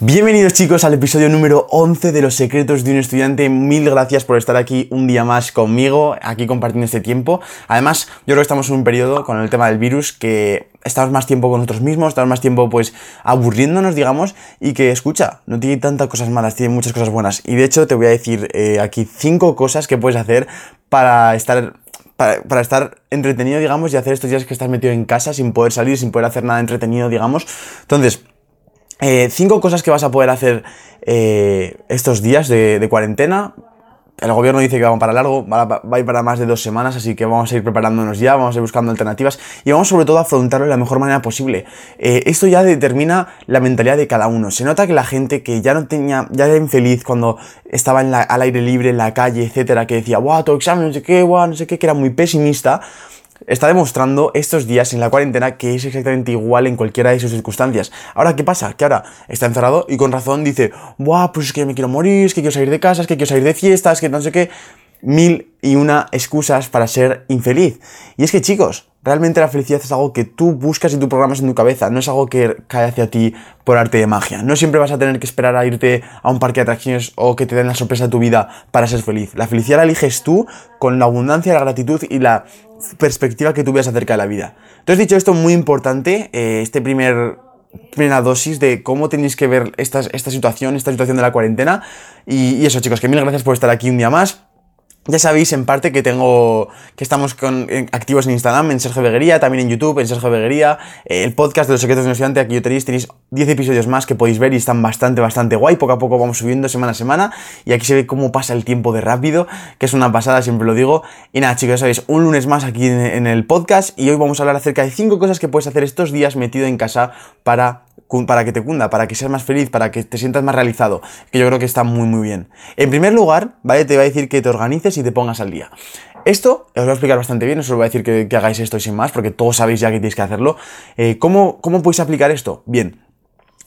Bienvenidos chicos al episodio número 11 de Los Secretos de un Estudiante. Mil gracias por estar aquí un día más conmigo, aquí compartiendo este tiempo. Además, yo creo que estamos en un periodo con el tema del virus que estamos más tiempo con nosotros mismos, estamos más tiempo pues aburriéndonos, digamos, y que escucha, no tiene tantas cosas malas, tiene muchas cosas buenas. Y de hecho te voy a decir eh, aquí cinco cosas que puedes hacer para estar para, para, estar entretenido, digamos, y hacer estos días que estás metido en casa sin poder salir, sin poder hacer nada entretenido, digamos. Entonces, eh, cinco cosas que vas a poder hacer eh, estos días de, cuarentena. El gobierno dice que vamos para largo, va, va, a ir para más de dos semanas, así que vamos a ir preparándonos ya, vamos a ir buscando alternativas y vamos sobre todo a afrontarlo de la mejor manera posible. Eh, esto ya determina la mentalidad de cada uno. Se nota que la gente que ya no tenía, ya era infeliz cuando estaba al aire libre, en la calle, etcétera, que decía, guau, tu examen, no sé qué, guau, no sé qué, que era muy pesimista está demostrando estos días en la cuarentena que es exactamente igual en cualquiera de sus circunstancias. Ahora, ¿qué pasa? Que ahora está encerrado y con razón dice, ¡buah! Pues es que me quiero morir, es que quiero salir de casa, es que quiero salir de fiestas, que no sé qué. Mil y una excusas para ser infeliz. Y es que, chicos, realmente la felicidad es algo que tú buscas y tú programas en tu cabeza, no es algo que cae hacia ti por arte de magia. No siempre vas a tener que esperar a irte a un parque de atracciones o que te den la sorpresa de tu vida para ser feliz. La felicidad la eliges tú con la abundancia, la gratitud y la perspectiva que tú veas acerca de la vida. Entonces, dicho esto, muy importante, eh, este primer primera dosis de cómo tenéis que ver esta, esta situación, esta situación de la cuarentena. Y eso, chicos, que mil gracias por estar aquí un día más. Ya sabéis en parte que tengo que estamos con, en, activos en Instagram, en Sergio Beguería, también en YouTube, en Sergio Beguería, eh, el podcast de los secretos de un estudiante, aquí yo tenéis, tenéis 10 episodios más que podéis ver y están bastante, bastante guay, poco a poco vamos subiendo semana a semana y aquí se ve cómo pasa el tiempo de rápido, que es una pasada, siempre lo digo. Y nada chicos, ya sabéis, un lunes más aquí en, en el podcast y hoy vamos a hablar acerca de 5 cosas que puedes hacer estos días metido en casa para para que te cunda, para que seas más feliz, para que te sientas más realizado, que yo creo que está muy muy bien. En primer lugar, ¿vale? Te voy a decir que te organices y te pongas al día. Esto os voy a explicar bastante bien, os voy a decir que, que hagáis esto y sin más, porque todos sabéis ya que tenéis que hacerlo. Eh, ¿cómo, ¿Cómo podéis aplicar esto? Bien,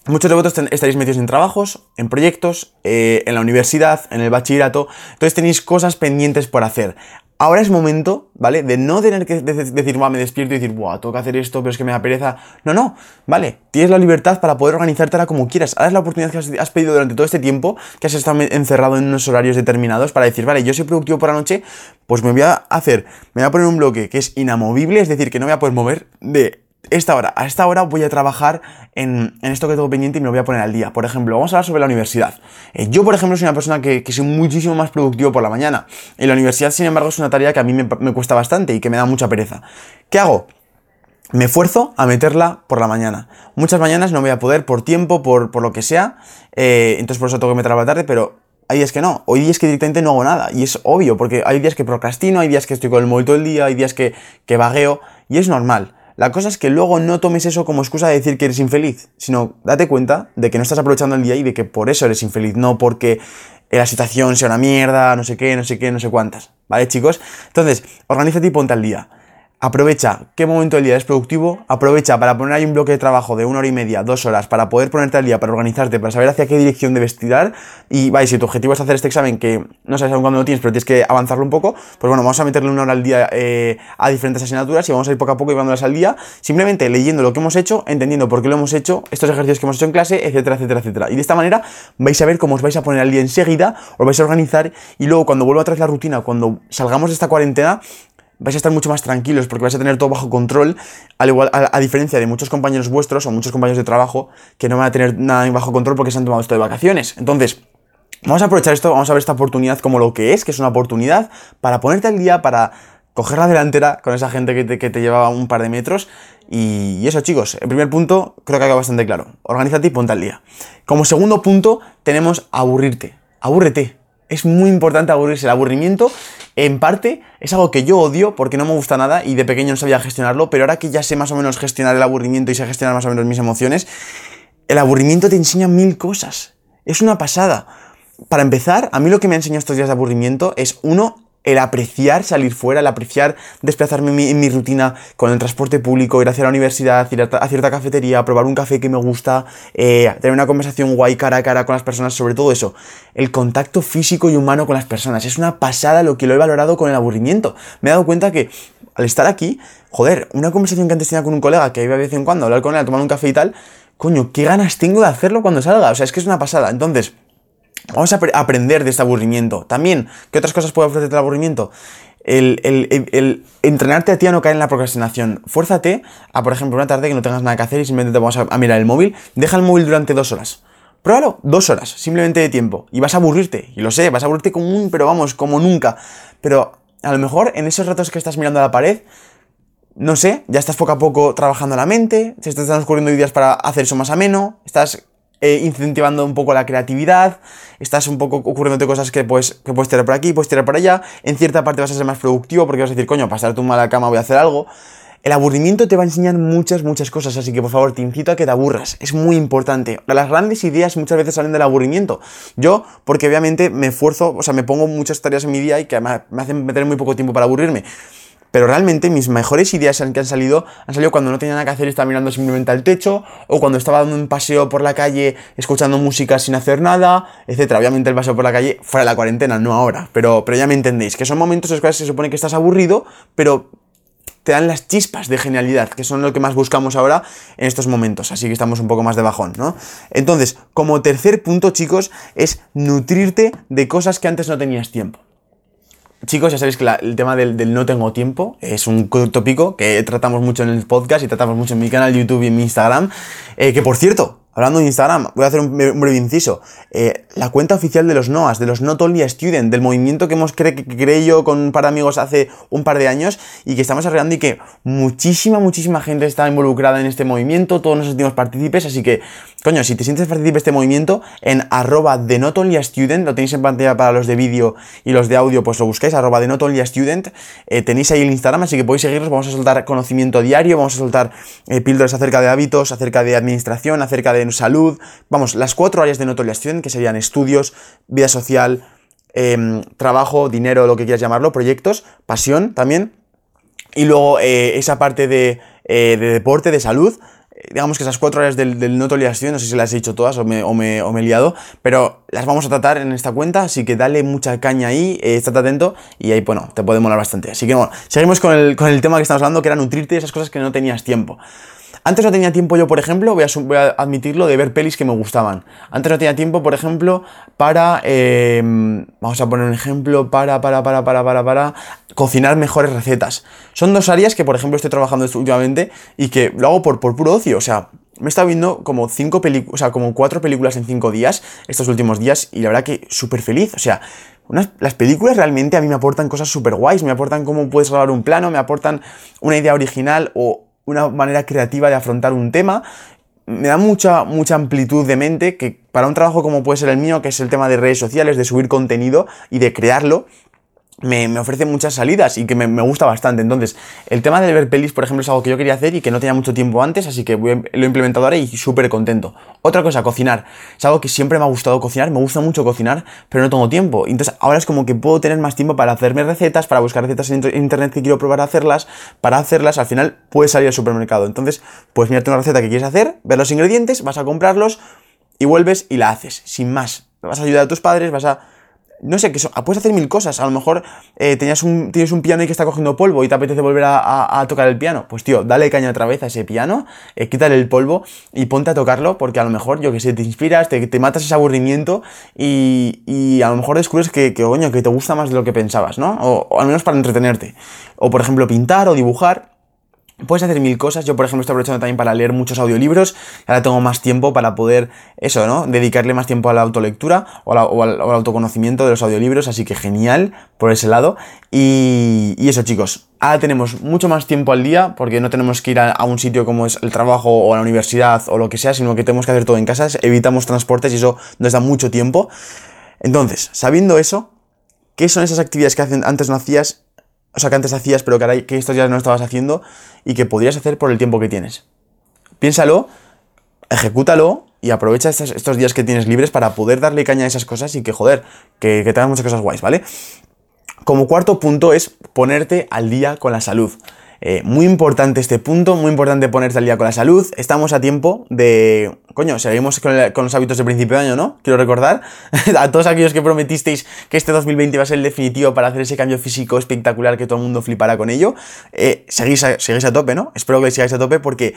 Muchos de vosotros estaréis metidos en trabajos, en proyectos, eh, en la universidad, en el bachillerato, entonces tenéis cosas pendientes por hacer. Ahora es momento, ¿vale? De no tener que decir, me despierto y decir, buah, tengo que hacer esto, pero es que me da pereza. No, no, ¿vale? Tienes la libertad para poder organizártela como quieras. Ahora es la oportunidad que has, pedido durante todo este tiempo, que has estado encerrado en unos horarios determinados, para decir, vale, yo soy productivo por la noche, pues me voy a hacer, me voy a poner un bloque que es inamovible, es decir, que no voy a poder mover de esta hora, a esta hora voy a trabajar en, en, esto que tengo pendiente y me lo voy a poner al día. Por ejemplo, vamos a hablar sobre la universidad. Eh, yo, por ejemplo, soy una persona que, que, soy muchísimo más productivo por la mañana. Y la universidad, sin embargo, es una tarea que a mí me, me cuesta bastante y que me da mucha pereza. ¿Qué hago? Me esfuerzo a meterla por la mañana. Muchas mañanas no voy a poder por tiempo, por, por lo que sea. Eh, entonces por eso tengo que meterla por la tarde, pero hay días que no. Hoy días que directamente no hago nada. Y es obvio, porque hay días que procrastino, hay días que estoy con el móvil todo el día, hay días que, que vagueo. Y es normal. La cosa es que luego no tomes eso como excusa de decir que eres infeliz, sino date cuenta de que no estás aprovechando el día y de que por eso eres infeliz, no porque la situación sea una mierda, no sé qué, no sé qué, no sé cuántas. ¿Vale, chicos? Entonces, organízate y ponte al día. Aprovecha qué momento del día es productivo, aprovecha para poner ahí un bloque de trabajo de una hora y media, dos horas, para poder ponerte al día, para organizarte, para saber hacia qué dirección debes tirar. Y vaya, si tu objetivo es hacer este examen que no sabes aún cuándo lo tienes, pero tienes que avanzarlo un poco, pues bueno, vamos a meterle una hora al día eh, a diferentes asignaturas y vamos a ir poco a poco llevándolas al día, simplemente leyendo lo que hemos hecho, entendiendo por qué lo hemos hecho, estos ejercicios que hemos hecho en clase, etcétera, etcétera, etcétera. Y de esta manera vais a ver cómo os vais a poner al día enseguida, os vais a organizar y luego cuando vuelva a la rutina, cuando salgamos de esta cuarentena, vais a estar mucho más tranquilos porque vais a tener todo bajo control, al igual, a, diferencia de muchos compañeros vuestros o muchos compañeros de trabajo que no van a tener nada bajo control porque se han tomado esto de vacaciones. Entonces, vamos a aprovechar esto, vamos a ver esta oportunidad como lo que es, que es una oportunidad para ponerte al día, para coger la delantera con esa gente que te, que te llevaba un par de metros. Y, eso, chicos, el primer punto creo que quedado bastante claro. Organízate y ponte al día. Como segundo punto, tenemos aburrirte. Abúrrete. Es muy importante aburrirse. El aburrimiento, en parte, es algo que yo odio porque no me gusta nada y de pequeño no sabía gestionarlo, pero ahora que ya sé más o menos gestionar el aburrimiento y sé gestionar más o menos mis emociones, el aburrimiento te enseña mil cosas. Es una pasada. Para empezar, a mí lo que me ha enseñado estos días de aburrimiento es, uno, el apreciar salir fuera, el apreciar desplazarme en mi, rutina con el transporte público, ir hacia la universidad, ir a, a cierta cafetería, probar un café que me gusta, eh, tener una conversación guay cara a cara con las personas, sobre todo eso, el contacto físico y humano con las personas. Es una pasada lo que lo he valorado con el aburrimiento. Me he dado cuenta que al estar aquí, joder, una conversación que antes tenía con un colega que iba de vez en cuando a hablar con él, a tomar un café y tal, coño, qué ganas tengo de hacerlo cuando salga. O sea, es que es una pasada. Entonces, Vamos a aprender de este aburrimiento. También, ¿qué otras cosas puede ofrecerte el aburrimiento? El, entrenarte a ti a no caer en la procrastinación. Fuérzate a, por ejemplo, una tarde que no tengas nada que hacer y simplemente te vas a, a mirar el móvil. Deja el móvil durante dos horas. Pruébalo, dos horas, simplemente de tiempo. Y vas a aburrirte. Y lo sé, vas a aburrirte como un, pero vamos, como nunca. Pero a lo mejor en esos ratos que estás mirando a la pared, no sé, ya estás poco a poco trabajando la mente, se te están ocurriendo ideas para hacer eso más ameno, estás eh, incentivando un poco la creatividad, estás un poco ocurriéndote cosas que puedes, que puedes tirar por aquí, puedes tirar por allá, en cierta parte vas a ser más productivo porque vas a decir, coño, pasar tu mala cama voy a hacer algo. El aburrimiento te va a enseñar muchas, muchas cosas, así que por favor te incito a que te aburras, es muy importante. Las grandes ideas muchas veces salen del aburrimiento. Yo, porque obviamente me esfuerzo, o sea, me pongo muchas tareas en mi día y que me hacen meter muy poco tiempo para aburrirme. Pero realmente mis mejores ideas que han salido han salido cuando no tenía nada que hacer y estaba mirando simplemente al techo, o cuando estaba dando un paseo por la calle escuchando música sin hacer nada, etc. Obviamente el paseo por la calle fuera de la cuarentena, no ahora, pero, pero ya me entendéis, que son momentos en los cuales se supone que estás aburrido, pero te dan las chispas de genialidad, que son lo que más buscamos ahora en estos momentos, así que estamos un poco más de bajón, ¿no? Entonces, como tercer punto, chicos, es nutrirte de cosas que antes no tenías tiempo. Chicos, ya sabéis que el tema del, del, no tengo tiempo es un tópico que tratamos mucho en el podcast y tratamos mucho en mi canal YouTube y en mi Instagram. Eh, que por cierto, Hablando de Instagram, voy a hacer un, breve inciso. Eh, la cuenta oficial de los NOAS, de los Not Only Student, del movimiento que hemos cre que creé yo con un par de amigos hace un par de años y que estamos arreglando y que muchísima, muchísima gente está involucrada en este movimiento, todos nos sentimos partícipes, así que, coño, si te sientes partícipe de este movimiento, en arroba de Not Only Student, lo tenéis en pantalla para los de vídeo y los de audio, pues lo buscáis, arroba eh, tenéis ahí el Instagram, así que podéis seguirnos, vamos a soltar conocimiento diario, vamos a soltar eh, píldoras acerca de hábitos, acerca de administración, acerca de salud, vamos, las cuatro áreas de notoriación que serían estudios, vida social, eh, trabajo, dinero, lo que quieras llamarlo, proyectos, pasión también, y luego eh, esa parte de, eh, de, deporte, de salud, digamos que esas cuatro áreas del, del no toleración, no sé si las he dicho todas o me, o, me, he liado, pero las vamos a tratar en esta cuenta, así que dale mucha caña ahí, eh, estate atento y ahí, bueno, te puede molar bastante. Así que bueno, seguimos con el, con el tema que estamos hablando, que era nutrirte de esas cosas que no tenías tiempo. Antes no tenía tiempo yo, por ejemplo, voy a, admitirlo, de ver pelis que me gustaban. Antes no tenía tiempo, por ejemplo, para... Eh, vamos a poner un ejemplo, para, para, para, para, para, para... Cocinar mejores recetas. Son dos áreas que, por ejemplo, estoy trabajando últimamente y que lo hago por, por puro ocio. O sea, me he estado viendo como cinco películas, o sea, como cuatro películas en cinco días, estos últimos días, y la verdad que súper feliz. O sea, las películas realmente a mí me aportan cosas súper guays, me aportan cómo puedes grabar un plano, me aportan una idea original o una manera creativa de afrontar un tema. Me da mucha, mucha amplitud de mente que para un trabajo como puede ser el mío, que es el tema de redes sociales, de subir contenido y de crearlo, me, me, ofrece muchas salidas y que me, me, gusta bastante. Entonces, el tema de ver pelis, por ejemplo, es algo que yo quería hacer y que no tenía mucho tiempo antes, así que lo he implementado ahora y súper contento. Otra cosa, cocinar. Es algo que siempre me ha gustado cocinar, me gusta mucho cocinar, pero no tengo tiempo. Entonces, ahora es como que puedo tener más tiempo para hacerme recetas, para buscar recetas en internet que quiero probar a hacerlas, para hacerlas, al final puedes salir al supermercado. Entonces, puedes mirarte una receta que quieres hacer, ver los ingredientes, vas a comprarlos y vuelves y la haces, sin más. Vas a ayudar a tus padres, vas a no sé, que so, puedes hacer mil cosas. A lo mejor eh, tenías un, tienes un piano y que está cogiendo polvo y te apetece volver a, a, a, tocar el piano. Pues tío, dale caña otra vez a ese piano, eh, quítale el polvo y ponte a tocarlo porque a lo mejor, yo que sé, te inspiras, te, te matas ese aburrimiento y, y, a lo mejor descubres que, que, coño, que te gusta más de lo que pensabas, ¿no? O, o al menos para entretenerte. O por ejemplo, pintar o dibujar Puedes hacer mil cosas. Yo, por ejemplo, estoy aprovechando también para leer muchos audiolibros. Ahora tengo más tiempo para poder, eso, ¿no? Dedicarle más tiempo a la autolectura o, al, autoconocimiento de los audiolibros. Así que genial por ese lado. Y, eso, chicos. Ahora tenemos mucho más tiempo al día porque no tenemos que ir a, un sitio como es el trabajo o la universidad o lo que sea, sino que tenemos que hacer todo en casa. Evitamos transportes y eso nos da mucho tiempo. Entonces, sabiendo eso, ¿qué son esas actividades que antes no hacías o sea, que antes hacías, pero que, que estos días no estabas haciendo y que podrías hacer por el tiempo que tienes. Piénsalo, ejecútalo y aprovecha estos, días que tienes libres para poder darle caña a esas cosas y que, joder, que, que muchas cosas guays, ¿vale? Como cuarto punto es ponerte al día con la salud. Eh, muy importante este punto, muy importante ponerte al día con la salud. Estamos a tiempo de... Coño, seguimos con, los hábitos de principio de año, ¿no? Quiero recordar a todos aquellos que prometisteis que este 2020 va a ser el definitivo para hacer ese cambio físico espectacular que todo el mundo flipará con ello. Eh, seguís, a, seguís a tope, ¿no? Espero que sigáis a tope porque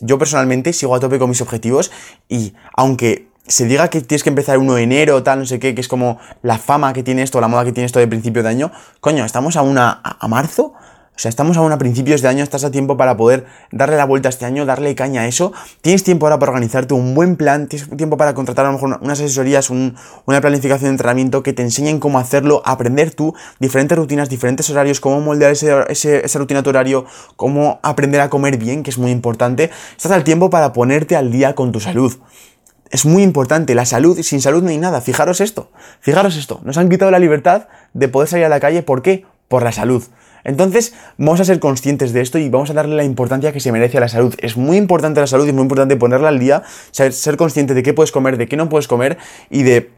yo personalmente sigo a tope con mis objetivos y aunque se diga que tienes que empezar 1 de enero, tal, no sé qué, que es como la fama que tiene esto, la moda que tiene esto de principio de año, coño, estamos a una a marzo sea, estamos aún a principios de año, estás a tiempo para poder darle la vuelta este año, darle caña a eso. Tienes tiempo ahora para organizarte un buen plan, tienes tiempo para contratar a lo mejor unas asesorías, una planificación de entrenamiento que te enseñen cómo hacerlo, aprender tú diferentes rutinas, diferentes horarios, cómo moldear ese, esa rutina tu horario, cómo aprender a comer bien, que es muy importante. Estás al tiempo para ponerte al día con tu salud. Es muy importante, la salud, sin salud no hay nada. Fijaros esto, fijaros esto. Nos han quitado la libertad de poder salir a la calle. ¿Por qué? Por la salud. Entonces, vamos a ser conscientes de esto y vamos a darle la importancia que se merece a la salud. Es muy importante la salud y es muy importante ponerla al día, ser, consciente de qué puedes comer, de qué no puedes comer y de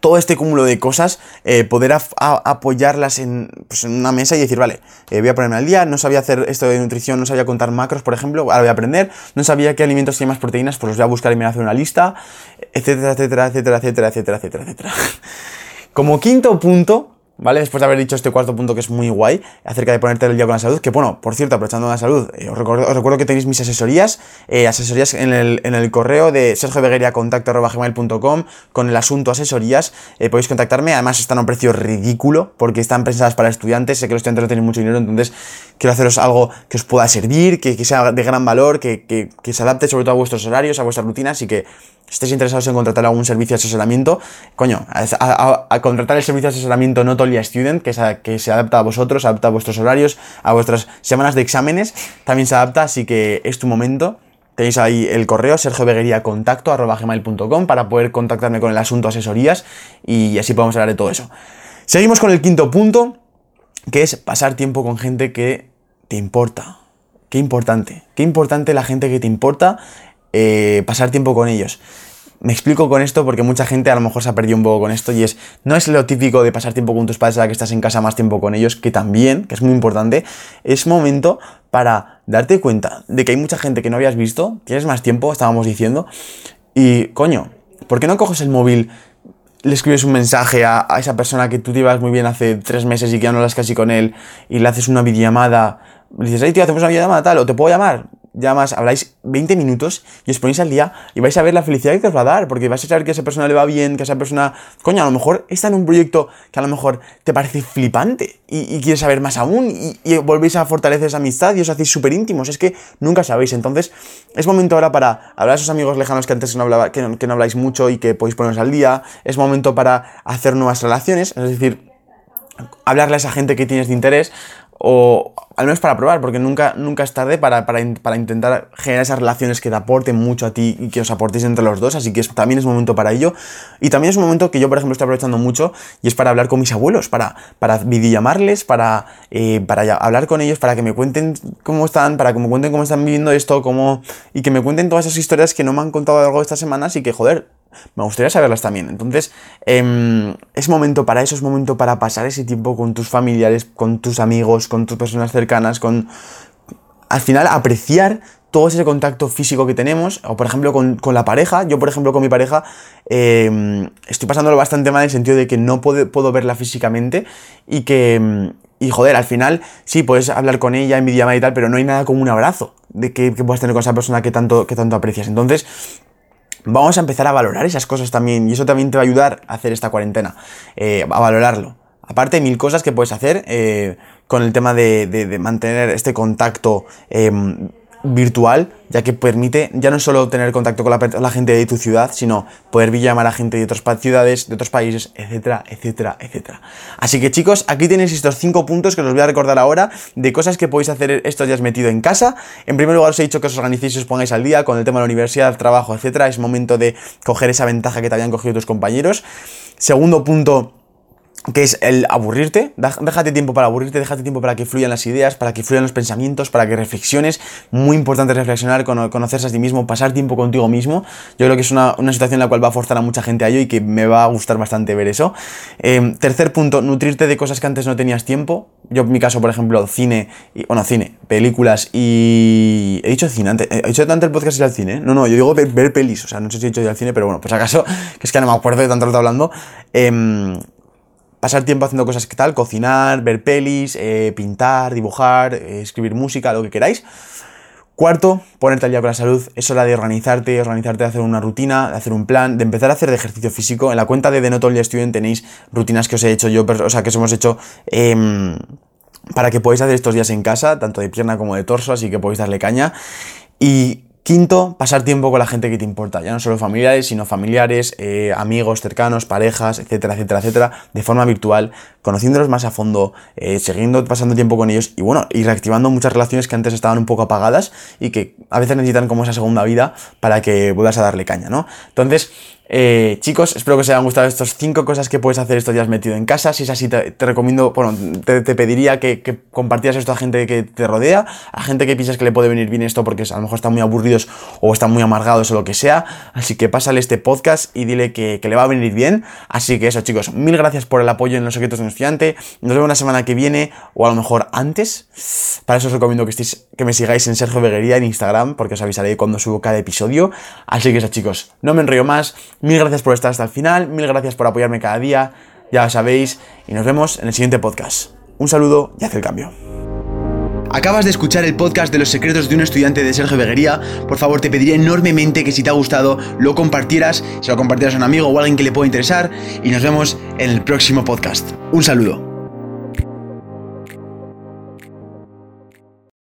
todo este cúmulo de cosas, eh, poder apoyarlas pues, en, una mesa y decir, vale, eh, voy a ponerme al día, no sabía hacer esto de nutrición, no sabía contar macros, por ejemplo, ahora voy a aprender, no sabía qué alimentos tienen más proteínas, pues los voy a buscar y me voy a hacer una lista, etcétera, etcétera, etcétera, etcétera, etcétera, etcétera. Como quinto punto, ¿vale? Después de haber dicho este cuarto punto que es muy guay, acerca de ponerte el día con la salud, que bueno, por cierto, aprovechando la salud, eh, os, recuerdo, que tenéis mis asesorías, eh, asesorías en el, en el, correo de sergiobegueriacontacto.com con el asunto asesorías, eh, podéis contactarme, además están a un precio ridículo, porque están pensadas para estudiantes, sé que los estudiantes no tienen mucho dinero, entonces quiero haceros algo que os pueda servir, que, sea de gran valor, que, que, se adapte sobre todo a vuestros horarios, a vuestras rutinas y que si estáis interesados en contratar algún servicio de asesoramiento, coño, a, contratar el servicio de asesoramiento Student, que, se adapta a vosotros, adapta a vuestros horarios, a vuestras semanas de exámenes, también se adapta, así que es tu momento. Tenéis ahí el correo sergiobegueriacontacto.com para poder contactarme con el asunto asesorías y así podemos hablar de todo eso. Seguimos con el quinto punto, que es pasar tiempo con gente que te importa. Qué importante, qué importante la gente que te importa eh, pasar tiempo con ellos. Me explico con esto porque mucha gente a lo mejor se ha perdido un poco con esto y es, no es lo típico de pasar tiempo con tus padres a que estás en casa más tiempo con ellos, que también, que es muy importante, es momento para darte cuenta de que hay mucha gente que no habías visto, tienes más tiempo, estábamos diciendo, y coño, ¿por qué no coges el móvil, le escribes un mensaje a, esa persona que tú te ibas muy bien hace tres meses y que ya no hablas casi con él y le haces una videollamada, le dices, hey tío, hacemos una videollamada tal, o te puedo llamar, llamas, habláis 20 minutos y os ponéis al día y vais a ver la felicidad que os va a dar, porque vais a saber que a esa persona le va bien, que a esa persona, coño, a lo mejor está en un proyecto que a lo mejor te parece flipante y, quieres saber más aún y, volvéis a fortalecer esa amistad y os hacéis súper íntimos, es que nunca sabéis, entonces es momento ahora para hablar a esos amigos lejanos que antes no, hablaba, que no, habláis mucho y que podéis poneros al día, es momento para hacer nuevas relaciones, es decir, hablarle a esa gente que tienes de interés, o al menos para probar, porque nunca, nunca es tarde para, intentar generar esas relaciones que te aporten mucho a ti y que os aportéis entre los dos, así que también es momento para ello. Y también es un momento que yo, por ejemplo, estoy aprovechando mucho y es para hablar con mis abuelos, para, para videollamarles, para, eh, para hablar con ellos, para que me cuenten cómo están, para que me cuenten cómo están viviendo esto, cómo, y que me cuenten todas esas historias que no me han contado algo esta semana, así que, joder, me gustaría saberlas también. Entonces, em, es momento para eso, es momento para pasar ese tiempo con tus familiares, con tus amigos, con tus personas cercanas, con... Al final, apreciar todo ese contacto físico que tenemos, o por ejemplo con, la pareja, yo por ejemplo con mi pareja em, estoy pasándolo bastante mal en el sentido de que no puedo, puedo verla físicamente y que, em, y joder, al final sí, puedes hablar con ella en videollamada y tal, pero no hay nada como un abrazo de que, que puedas tener con esa persona que tanto, que tanto aprecias. Entonces, vamos a empezar a valorar esas cosas también y eso también te va a ayudar a hacer esta cuarentena, eh, a valorarlo. aparte mil cosas que puedes hacer eh, con el tema de, mantener este contacto em, virtual, ya que permite ya no solo tener contacto con la, gente de tu ciudad, sino poder llamar a gente de otras ciudades, de otros países, etcétera, etcétera, etcétera. Así que chicos, aquí tenéis estos cinco puntos que os voy a recordar ahora de cosas que podéis hacer estos días metido en casa. En primer lugar os he dicho que os organicéis y os pongáis al día con el tema de la universidad, trabajo, etcétera. Es momento de coger esa ventaja que te habían cogido tus compañeros. Segundo punto que es el aburrirte, déjate tiempo para aburrirte, déjate tiempo para que fluyan las ideas, para que fluyan los pensamientos, para que reflexiones, muy importante reflexionar, conocerse a ti mismo, pasar tiempo contigo mismo, yo creo que es una, situación en la cual va a forzar a mucha gente a ello y que me va a gustar bastante ver eso. Em, tercer punto, nutrirte de cosas que antes no tenías tiempo, yo en mi caso, por ejemplo, cine, y, bueno, cine, películas y... He dicho cine antes, he dicho tanto el podcast y el cine, no, no, yo digo ver, pelis, o sea, no sé si he dicho ya el cine, pero bueno, pues acaso, que es que no me acuerdo de tanto que hablando, eh, pasar tiempo haciendo cosas que tal, cocinar, ver pelis, eh, pintar, dibujar, eh, escribir música, lo que queráis. Cuarto, ponerte al día con la salud. Es hora de organizarte, organizarte de hacer una rutina, de hacer un plan, de empezar a hacer ejercicio físico. En la cuenta de The Not Only Student tenéis rutinas que os he hecho yo, o sea, que os hemos hecho em, para que podáis hacer estos días en casa, tanto de pierna como de torso, así que podéis darle caña. Y Quinto, pasar tiempo con la gente que te importa, ya no solo familiares, sino familiares, eh, amigos cercanos, parejas, etcétera, etcétera, etcétera, de forma virtual, conociéndolos más a fondo, eh, siguiendo pasando tiempo con ellos y bueno, y reactivando muchas relaciones que antes estaban un poco apagadas y que a veces necesitan como esa segunda vida para que vuelvas a darle caña, ¿no? Entonces, eh, chicos, espero que os hayan gustado estas 5 cosas que puedes hacer estos días metido en casa. Si es así, te, recomiendo, bueno, te, pediría que, compartieras esto a gente que te rodea, a gente que piensas que le puede venir bien esto porque a lo mejor están muy aburridos o están muy amargados o lo que sea. Así que pásale este podcast y dile que, le va a venir bien. Así que eso, chicos, mil gracias por el apoyo en los secretos de un estudiante. Nos vemos la semana que viene o a lo mejor antes. Para eso os recomiendo que, estéis, que me sigáis en Sergio Veguería en Instagram porque os avisaré cuando subo cada episodio. Así que eso, chicos, no me enrollo más. Mil gracias por estar hasta el final, mil gracias por apoyarme cada día, ya lo sabéis, y nos vemos en el siguiente podcast. Un saludo y haz el cambio. Acabas de escuchar el podcast de los secretos de un estudiante de Sergio Beguería. Por favor, te pediría enormemente que si te ha gustado lo compartieras, se lo compartieras a un amigo o a alguien que le pueda interesar. Y nos vemos en el próximo podcast. Un saludo.